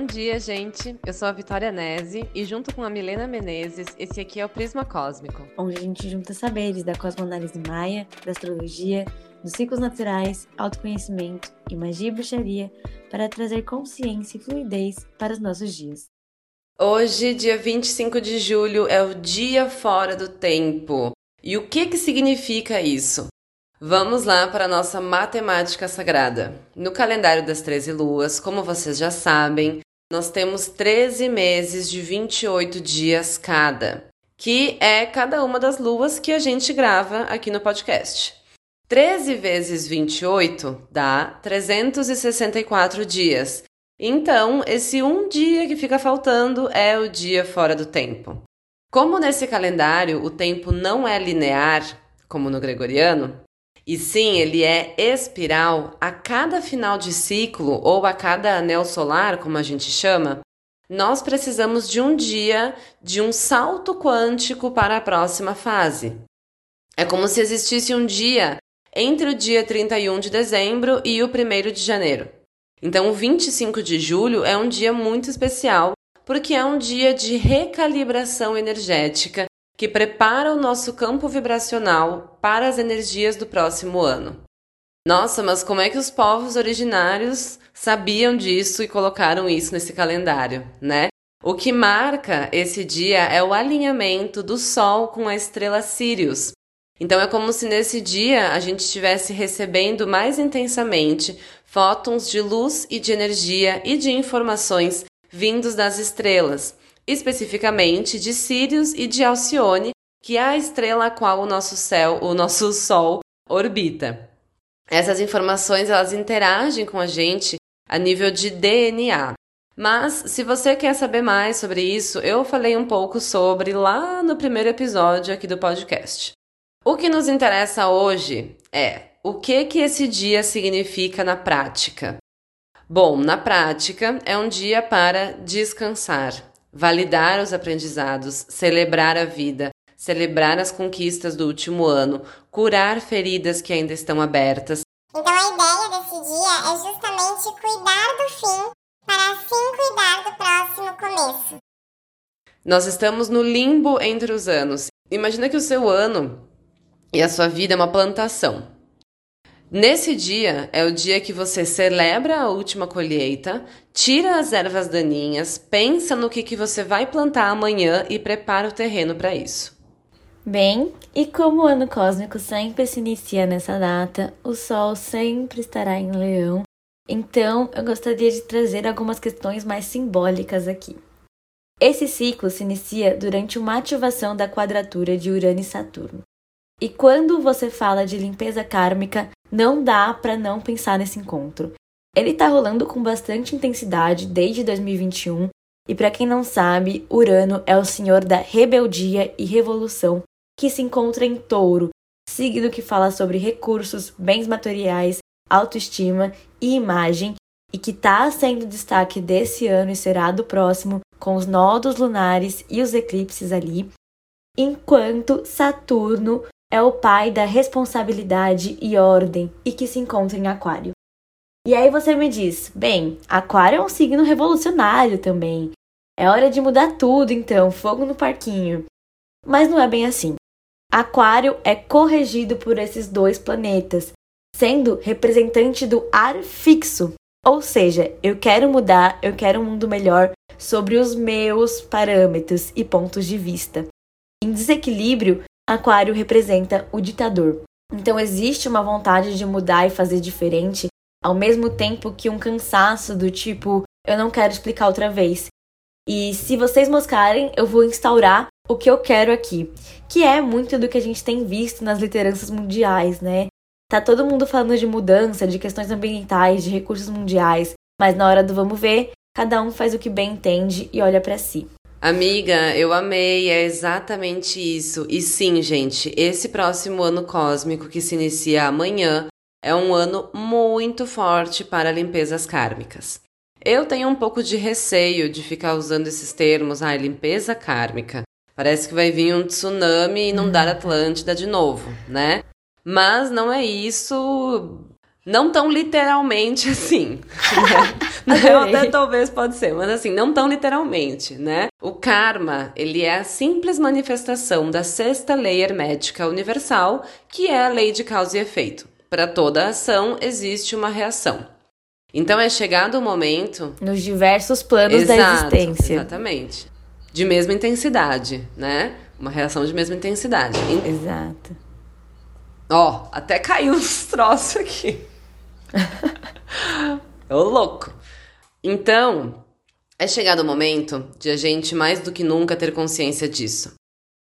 Bom dia, gente. Eu sou a Vitória Nese e junto com a Milena Menezes, esse aqui é o Prisma Cósmico. Onde a gente junta saberes da cosmoanálise maia, da astrologia, dos ciclos naturais, autoconhecimento e magia e bruxaria para trazer consciência e fluidez para os nossos dias. Hoje, dia 25 de julho, é o dia fora do tempo. E o que que significa isso? Vamos lá para a nossa matemática sagrada. No calendário das 13 luas, como vocês já sabem, nós temos 13 meses de 28 dias cada, que é cada uma das luas que a gente grava aqui no podcast. 13 vezes 28 dá 364 dias. Então, esse um dia que fica faltando é o dia fora do tempo. Como nesse calendário o tempo não é linear, como no gregoriano, e sim, ele é espiral. A cada final de ciclo, ou a cada anel solar, como a gente chama, nós precisamos de um dia de um salto quântico para a próxima fase. É como se existisse um dia entre o dia 31 de dezembro e o 1 de janeiro. Então, o 25 de julho é um dia muito especial porque é um dia de recalibração energética que prepara o nosso campo vibracional para as energias do próximo ano. Nossa, mas como é que os povos originários sabiam disso e colocaram isso nesse calendário, né? O que marca esse dia é o alinhamento do Sol com a estrela Sirius. Então é como se nesse dia a gente estivesse recebendo mais intensamente fótons de luz e de energia e de informações vindos das estrelas, especificamente de Sirius e de Alcione, que é a estrela a qual o nosso céu, o nosso Sol orbita. Essas informações elas interagem com a gente a nível de DNA. Mas se você quer saber mais sobre isso, eu falei um pouco sobre lá no primeiro episódio aqui do podcast. O que nos interessa hoje é o que que esse dia significa na prática. Bom, na prática é um dia para descansar, validar os aprendizados, celebrar a vida, celebrar as conquistas do último ano, curar feridas que ainda estão abertas. Então a ideia desse dia é justamente cuidar do fim para assim cuidar do próximo começo. Nós estamos no limbo entre os anos. Imagina que o seu ano e a sua vida é uma plantação. Nesse dia é o dia que você celebra a última colheita, tira as ervas daninhas, pensa no que, que você vai plantar amanhã e prepara o terreno para isso. Bem, e como o ano cósmico sempre se inicia nessa data, o Sol sempre estará em Leão, então eu gostaria de trazer algumas questões mais simbólicas aqui. Esse ciclo se inicia durante uma ativação da quadratura de Urano e Saturno. E quando você fala de limpeza kármica, não dá para não pensar nesse encontro. Ele tá rolando com bastante intensidade desde 2021, e para quem não sabe, Urano é o senhor da rebeldia e revolução que se encontra em Touro, signo que fala sobre recursos, bens materiais, autoestima e imagem, e que está sendo destaque desse ano e será do próximo, com os nodos lunares e os eclipses ali, enquanto Saturno é o pai da responsabilidade e ordem e que se encontra em Aquário. E aí você me diz: bem, Aquário é um signo revolucionário também. É hora de mudar tudo, então, fogo no parquinho. Mas não é bem assim. Aquário é corregido por esses dois planetas, sendo representante do ar fixo. Ou seja, eu quero mudar, eu quero um mundo melhor sobre os meus parâmetros e pontos de vista. Em desequilíbrio, Aquário representa o ditador. Então existe uma vontade de mudar e fazer diferente, ao mesmo tempo que um cansaço do tipo, eu não quero explicar outra vez. E se vocês moscarem, eu vou instaurar o que eu quero aqui, que é muito do que a gente tem visto nas lideranças mundiais, né? Tá todo mundo falando de mudança, de questões ambientais, de recursos mundiais, mas na hora do vamos ver, cada um faz o que bem entende e olha para si. Amiga, eu amei, é exatamente isso. E sim, gente, esse próximo ano cósmico que se inicia amanhã é um ano muito forte para limpezas kármicas. Eu tenho um pouco de receio de ficar usando esses termos, ah, limpeza kármica. Parece que vai vir um tsunami e inundar a Atlântida de novo, né? Mas não é isso, não tão literalmente assim. Né? Até talvez pode ser, mas assim, não tão literalmente, né? O karma, ele é a simples manifestação da sexta lei hermética universal, que é a lei de causa e efeito. Para toda ação existe uma reação. Então é chegado o momento. Nos diversos planos Exato, da existência. Exatamente. De mesma intensidade, né? Uma reação de mesma intensidade. Exato. Ó, até caiu uns troços aqui. Ô louco. Então, é chegado o momento de a gente mais do que nunca ter consciência disso.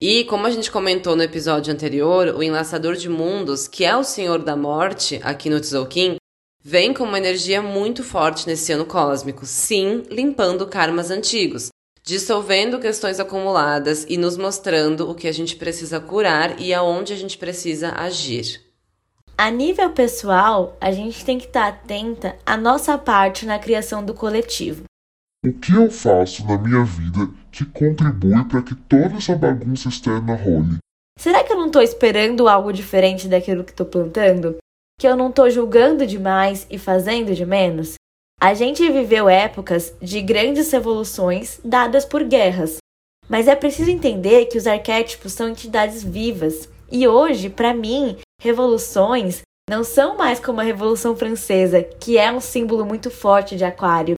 E como a gente comentou no episódio anterior, o enlaçador de mundos, que é o Senhor da Morte aqui no Tzolk'in, vem com uma energia muito forte nesse ano cósmico, sim, limpando karmas antigos, dissolvendo questões acumuladas e nos mostrando o que a gente precisa curar e aonde a gente precisa agir. A nível pessoal, a gente tem que estar atenta à nossa parte na criação do coletivo. O que eu faço na minha vida que contribui para que toda essa bagunça externa role? Será que eu não estou esperando algo diferente daquilo que estou plantando? Que eu não estou julgando demais e fazendo de menos? A gente viveu épocas de grandes revoluções dadas por guerras, mas é preciso entender que os arquétipos são entidades vivas. E hoje, para mim, revoluções não são mais como a Revolução Francesa, que é um símbolo muito forte de Aquário,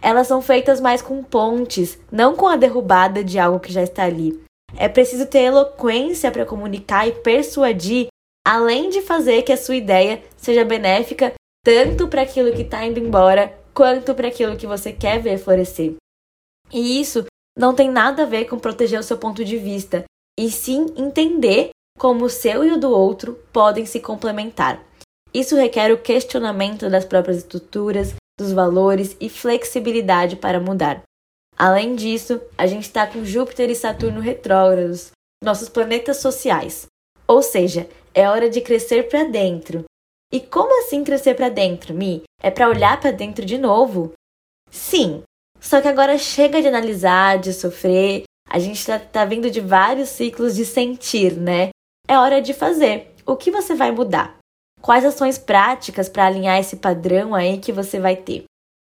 elas são feitas mais com pontes, não com a derrubada de algo que já está ali. É preciso ter eloquência para comunicar e persuadir, além de fazer que a sua ideia seja benéfica tanto para aquilo que está indo embora, quanto para aquilo que você quer ver florescer. E isso não tem nada a ver com proteger o seu ponto de vista, e sim entender como o seu e o do outro podem se complementar. Isso requer o questionamento das próprias estruturas, dos valores e flexibilidade para mudar. Além disso, a gente está com Júpiter e Saturno retrógrados, nossos planetas sociais. Ou seja, é hora de crescer para dentro. E como assim crescer para dentro, Mi? É para olhar para dentro de novo? Sim, só que agora chega de analisar, de sofrer. A gente está tá vindo de vários ciclos de sentir, né? É hora de fazer. O que você vai mudar? Quais ações práticas para alinhar esse padrão aí que você vai ter?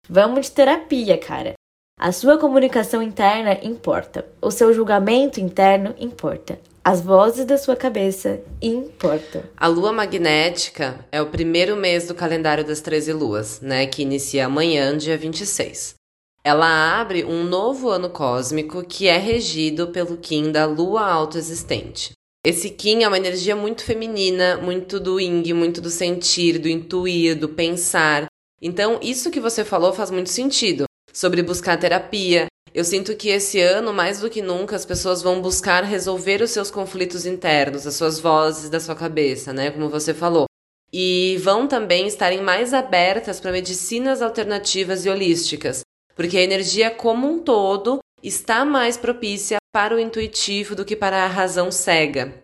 Vamos de terapia, cara. A sua comunicação interna importa. O seu julgamento interno importa. As vozes da sua cabeça importam. A lua magnética é o primeiro mês do calendário das 13 luas, né? Que inicia amanhã, dia 26. Ela abre um novo ano cósmico que é regido pelo Kim da lua autoexistente. Esse Kim é uma energia muito feminina, muito do yin, muito do sentir, do intuir, do pensar. Então, isso que você falou faz muito sentido sobre buscar terapia. Eu sinto que esse ano, mais do que nunca, as pessoas vão buscar resolver os seus conflitos internos, as suas vozes da sua cabeça, né? Como você falou. E vão também estarem mais abertas para medicinas alternativas e holísticas, porque a energia como um todo está mais propícia para o intuitivo do que para a razão cega.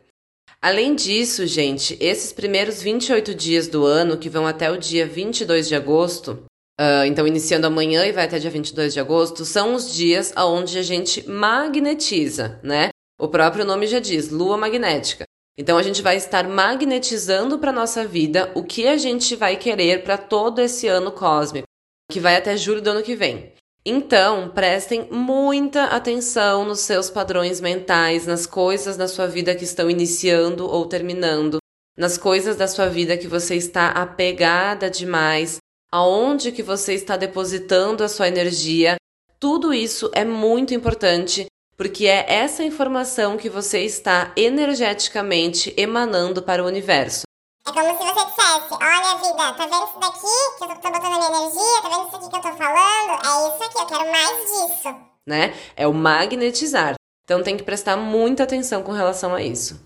Além disso, gente, esses primeiros 28 dias do ano, que vão até o dia 22 de agosto, uh, então iniciando amanhã e vai até dia 22 de agosto, são os dias onde a gente magnetiza, né? O próprio nome já diz, lua magnética. Então a gente vai estar magnetizando para nossa vida o que a gente vai querer para todo esse ano cósmico, que vai até julho do ano que vem. Então, prestem muita atenção nos seus padrões mentais, nas coisas da sua vida que estão iniciando ou terminando, nas coisas da sua vida que você está apegada demais, aonde que você está depositando a sua energia. Tudo isso é muito importante, porque é essa informação que você está energeticamente emanando para o universo. É como se você dissesse, olha vida, tá vendo isso daqui que eu tô, tô botando a minha energia? Tá vendo isso aqui que eu tô falando? É isso aqui, eu quero mais disso. Né? É o magnetizar. Então tem que prestar muita atenção com relação a isso.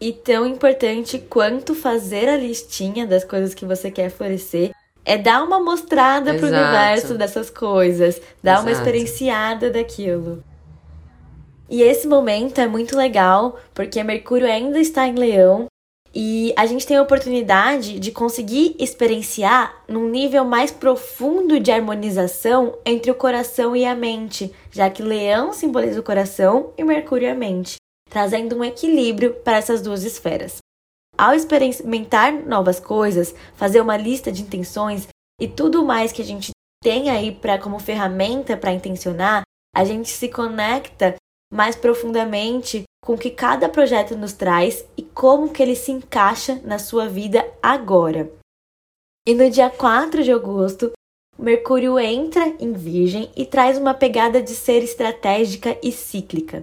E tão importante quanto fazer a listinha das coisas que você quer florescer é dar uma mostrada Exato. pro universo dessas coisas, dar Exato. uma experienciada daquilo. E esse momento é muito legal porque Mercúrio ainda está em Leão e a gente tem a oportunidade de conseguir experienciar num nível mais profundo de harmonização entre o coração e a mente, já que Leão simboliza o coração e Mercúrio a mente, trazendo um equilíbrio para essas duas esferas. ao experimentar novas coisas, fazer uma lista de intenções e tudo mais que a gente tem aí para como ferramenta para intencionar, a gente se conecta mais profundamente com o que cada projeto nos traz e como que ele se encaixa na sua vida agora. E no dia 4 de agosto, Mercúrio entra em Virgem e traz uma pegada de ser estratégica e cíclica.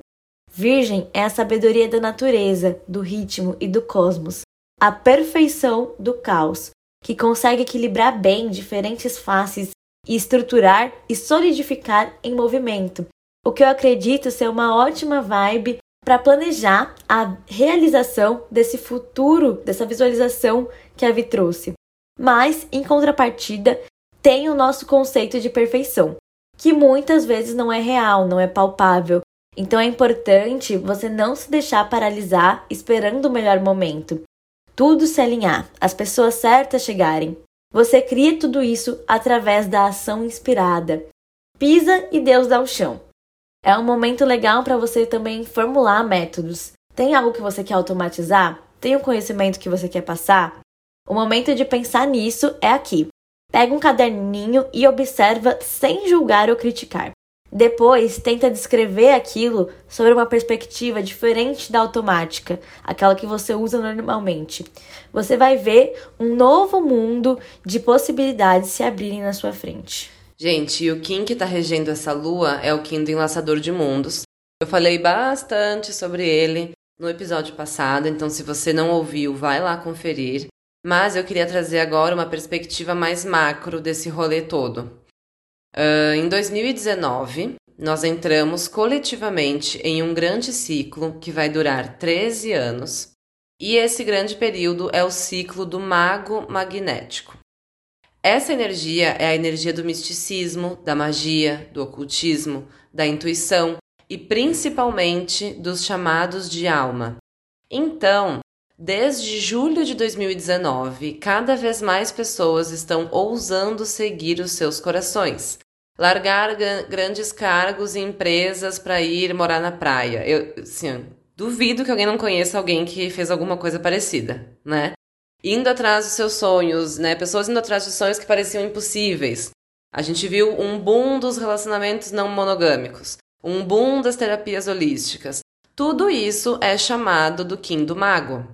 Virgem é a sabedoria da natureza, do ritmo e do cosmos, a perfeição do caos, que consegue equilibrar bem diferentes faces e estruturar e solidificar em movimento, o que eu acredito ser uma ótima vibe para planejar a realização desse futuro, dessa visualização que a Vi trouxe. Mas, em contrapartida, tem o nosso conceito de perfeição, que muitas vezes não é real, não é palpável. Então é importante você não se deixar paralisar esperando o melhor momento. Tudo se alinhar, as pessoas certas chegarem. Você cria tudo isso através da ação inspirada. Pisa e Deus dá o chão. É um momento legal para você também formular métodos. Tem algo que você quer automatizar? Tem um conhecimento que você quer passar? O momento de pensar nisso é aqui. Pega um caderninho e observa sem julgar ou criticar. Depois, tenta descrever aquilo sobre uma perspectiva diferente da automática, aquela que você usa normalmente. Você vai ver um novo mundo de possibilidades se abrirem na sua frente. Gente, o Kim que tá regendo essa lua é o Kim do Enlaçador de Mundos. Eu falei bastante sobre ele no episódio passado, então se você não ouviu, vai lá conferir. Mas eu queria trazer agora uma perspectiva mais macro desse rolê todo. Uh, em 2019, nós entramos coletivamente em um grande ciclo que vai durar 13 anos, e esse grande período é o ciclo do mago magnético. Essa energia é a energia do misticismo, da magia, do ocultismo, da intuição e principalmente dos chamados de alma. Então, desde julho de 2019, cada vez mais pessoas estão ousando seguir os seus corações. Largar grandes cargos e empresas para ir morar na praia. Eu, assim, duvido que alguém não conheça alguém que fez alguma coisa parecida, né? Indo atrás dos seus sonhos, né? Pessoas indo atrás de sonhos que pareciam impossíveis. A gente viu um boom dos relacionamentos não monogâmicos, um boom das terapias holísticas. Tudo isso é chamado do Kim do Mago.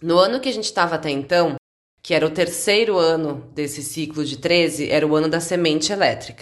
No ano que a gente estava até então, que era o terceiro ano desse ciclo de 13, era o ano da semente elétrica.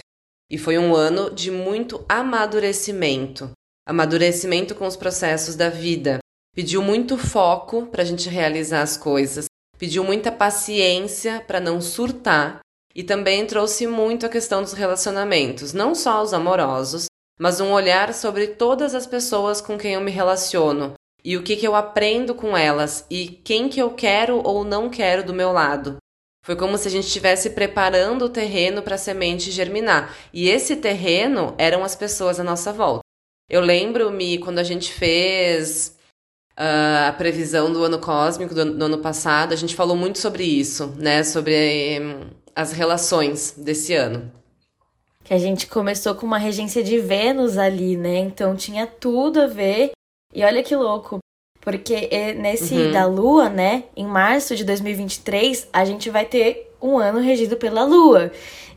E foi um ano de muito amadurecimento amadurecimento com os processos da vida. Pediu muito foco para a gente realizar as coisas, pediu muita paciência para não surtar e também trouxe muito a questão dos relacionamentos, não só os amorosos, mas um olhar sobre todas as pessoas com quem eu me relaciono e o que, que eu aprendo com elas e quem que eu quero ou não quero do meu lado. Foi como se a gente estivesse preparando o terreno para a semente germinar. E esse terreno eram as pessoas à nossa volta. Eu lembro-me quando a gente fez uh, a previsão do ano cósmico do, do, ano passado, a gente falou muito sobre isso, né? Sobre um, as relações desse ano. Que a gente começou com uma regência de Vênus ali, né? Então tinha tudo a ver. E olha que louco. Porque nesse uhum. da Lua, né? Em março de 2023, a gente vai ter um ano regido pela Lua.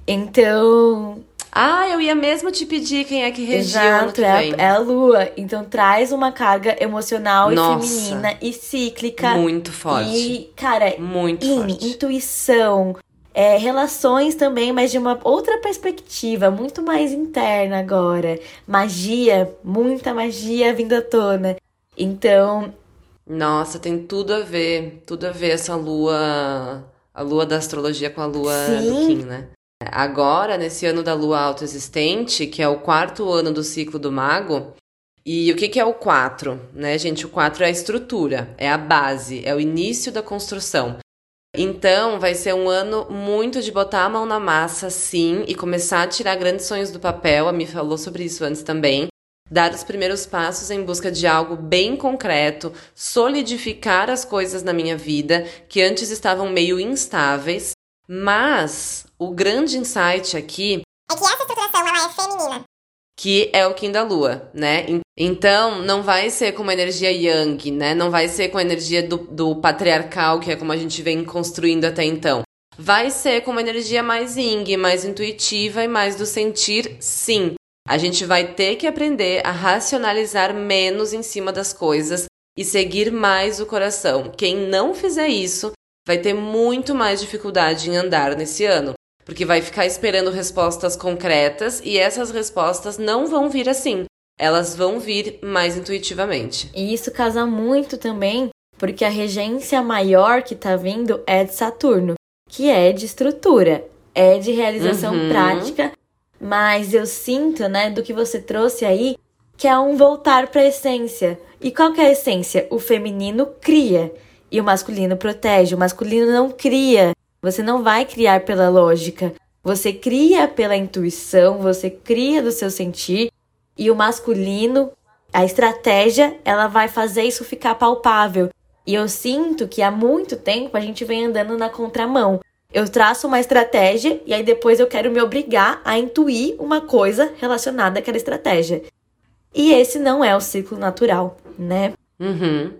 Então, ah, eu ia mesmo te pedir quem é que regiu Exato, é a, é a lua. Então traz uma carga emocional Nossa, e feminina e cíclica. Muito forte. E, cara, muito in, forte. intuição. É, relações também, mas de uma outra perspectiva, muito mais interna agora. Magia, muita magia vindo à tona. Então. Nossa, tem tudo a ver, tudo a ver essa lua, a lua da astrologia com a lua Sim. do Kim, né? Agora, nesse ano da lua autoexistente, que é o quarto ano do ciclo do mago, e o que, que é o 4? Né, gente? O 4 é a estrutura, é a base, é o início da construção. Então, vai ser um ano muito de botar a mão na massa, sim, e começar a tirar grandes sonhos do papel. A Mi falou sobre isso antes também. Dar os primeiros passos em busca de algo bem concreto, solidificar as coisas na minha vida que antes estavam meio instáveis mas o grande insight aqui é que essa estruturação ela é feminina. Que é o Kim da Lua, né? Então, não vai ser com uma energia yang, né? Não vai ser com a energia do, do patriarcal, que é como a gente vem construindo até então. Vai ser com uma energia mais yin, mais intuitiva e mais do sentir sim. A gente vai ter que aprender a racionalizar menos em cima das coisas e seguir mais o coração. Quem não fizer isso vai ter muito mais dificuldade em andar nesse ano, porque vai ficar esperando respostas concretas e essas respostas não vão vir assim elas vão vir mais intuitivamente. E isso casa muito também, porque a regência maior que tá vindo é de Saturno, que é de estrutura, é de realização uhum. prática, mas eu sinto, né, do que você trouxe aí, que é um voltar para a essência. E qual que é a essência? O feminino cria e o masculino protege. O masculino não cria. Você não vai criar pela lógica. Você cria pela intuição, você cria do seu sentir e o masculino, a estratégia, ela vai fazer isso ficar palpável. E eu sinto que há muito tempo a gente vem andando na contramão. Eu traço uma estratégia e aí depois eu quero me obrigar a intuir uma coisa relacionada àquela estratégia. E esse não é o ciclo natural, né? Uhum.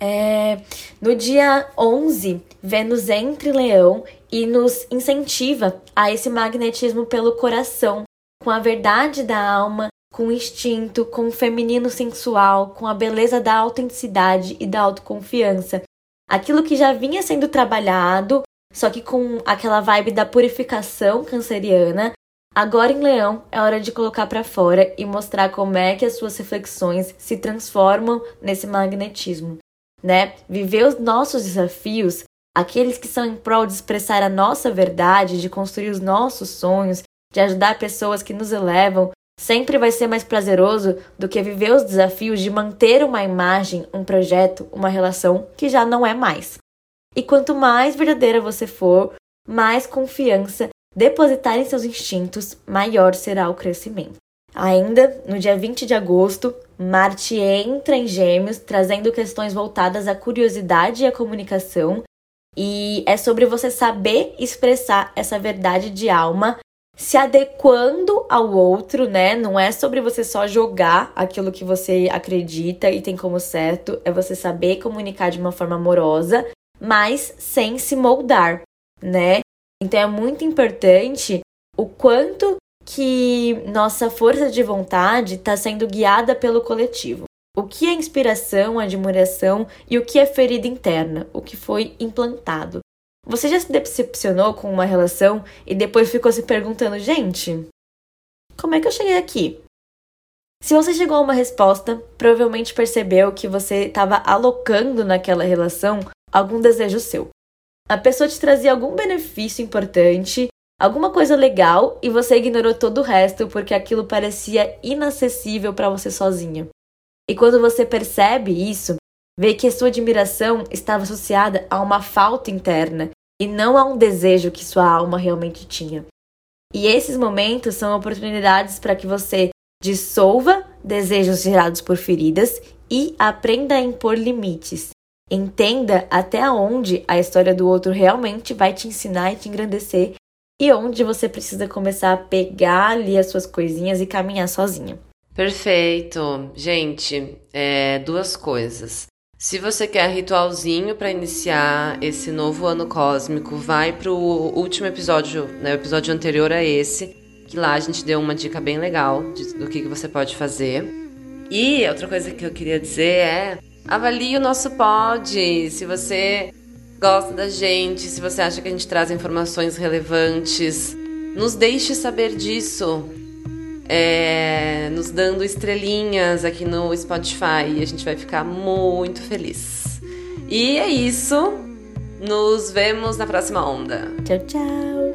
É, no dia 11, Vênus entra em Leão e nos incentiva a esse magnetismo pelo coração, com a verdade da alma com o instinto, com o feminino sensual, com a beleza da autenticidade e da autoconfiança. Aquilo que já vinha sendo trabalhado, só que com aquela vibe da purificação canceriana, agora em Leão é hora de colocar para fora e mostrar como é que as suas reflexões se transformam nesse magnetismo, né? Viver os nossos desafios, aqueles que são em prol de expressar a nossa verdade, de construir os nossos sonhos, de ajudar pessoas que nos elevam, Sempre vai ser mais prazeroso do que viver os desafios de manter uma imagem, um projeto, uma relação que já não é mais. E quanto mais verdadeira você for, mais confiança depositar em seus instintos, maior será o crescimento. Ainda no dia 20 de agosto, Marte entra em Gêmeos, trazendo questões voltadas à curiosidade e à comunicação, e é sobre você saber expressar essa verdade de alma se adequando ao outro, né? Não é sobre você só jogar aquilo que você acredita e tem como certo, é você saber comunicar de uma forma amorosa, mas sem se moldar, né? Então é muito importante o quanto que nossa força de vontade está sendo guiada pelo coletivo. O que é inspiração, admiração e o que é ferida interna, o que foi implantado. Você já se decepcionou com uma relação e depois ficou se perguntando, gente, como é que eu cheguei aqui? Se você chegou a uma resposta, provavelmente percebeu que você estava alocando naquela relação algum desejo seu. A pessoa te trazia algum benefício importante, alguma coisa legal e você ignorou todo o resto porque aquilo parecia inacessível para você sozinha. E quando você percebe isso, vê que a sua admiração estava associada a uma falta interna e não a um desejo que sua alma realmente tinha. E esses momentos são oportunidades para que você dissolva desejos gerados por feridas e aprenda a impor limites. Entenda até onde a história do outro realmente vai te ensinar e te engrandecer e onde você precisa começar a pegar ali as suas coisinhas e caminhar sozinha. Perfeito. Gente, é, duas coisas. Se você quer ritualzinho para iniciar esse novo ano cósmico, vai pro último episódio, né, o episódio anterior a esse, que lá a gente deu uma dica bem legal de, do que, que você pode fazer. E outra coisa que eu queria dizer é: avalie o nosso pod. Se você gosta da gente, se você acha que a gente traz informações relevantes, nos deixe saber disso é, nos dando estrelinhas aqui no Spotify. A gente vai ficar muito feliz. E é isso. Nos vemos na próxima onda. Tchau, tchau.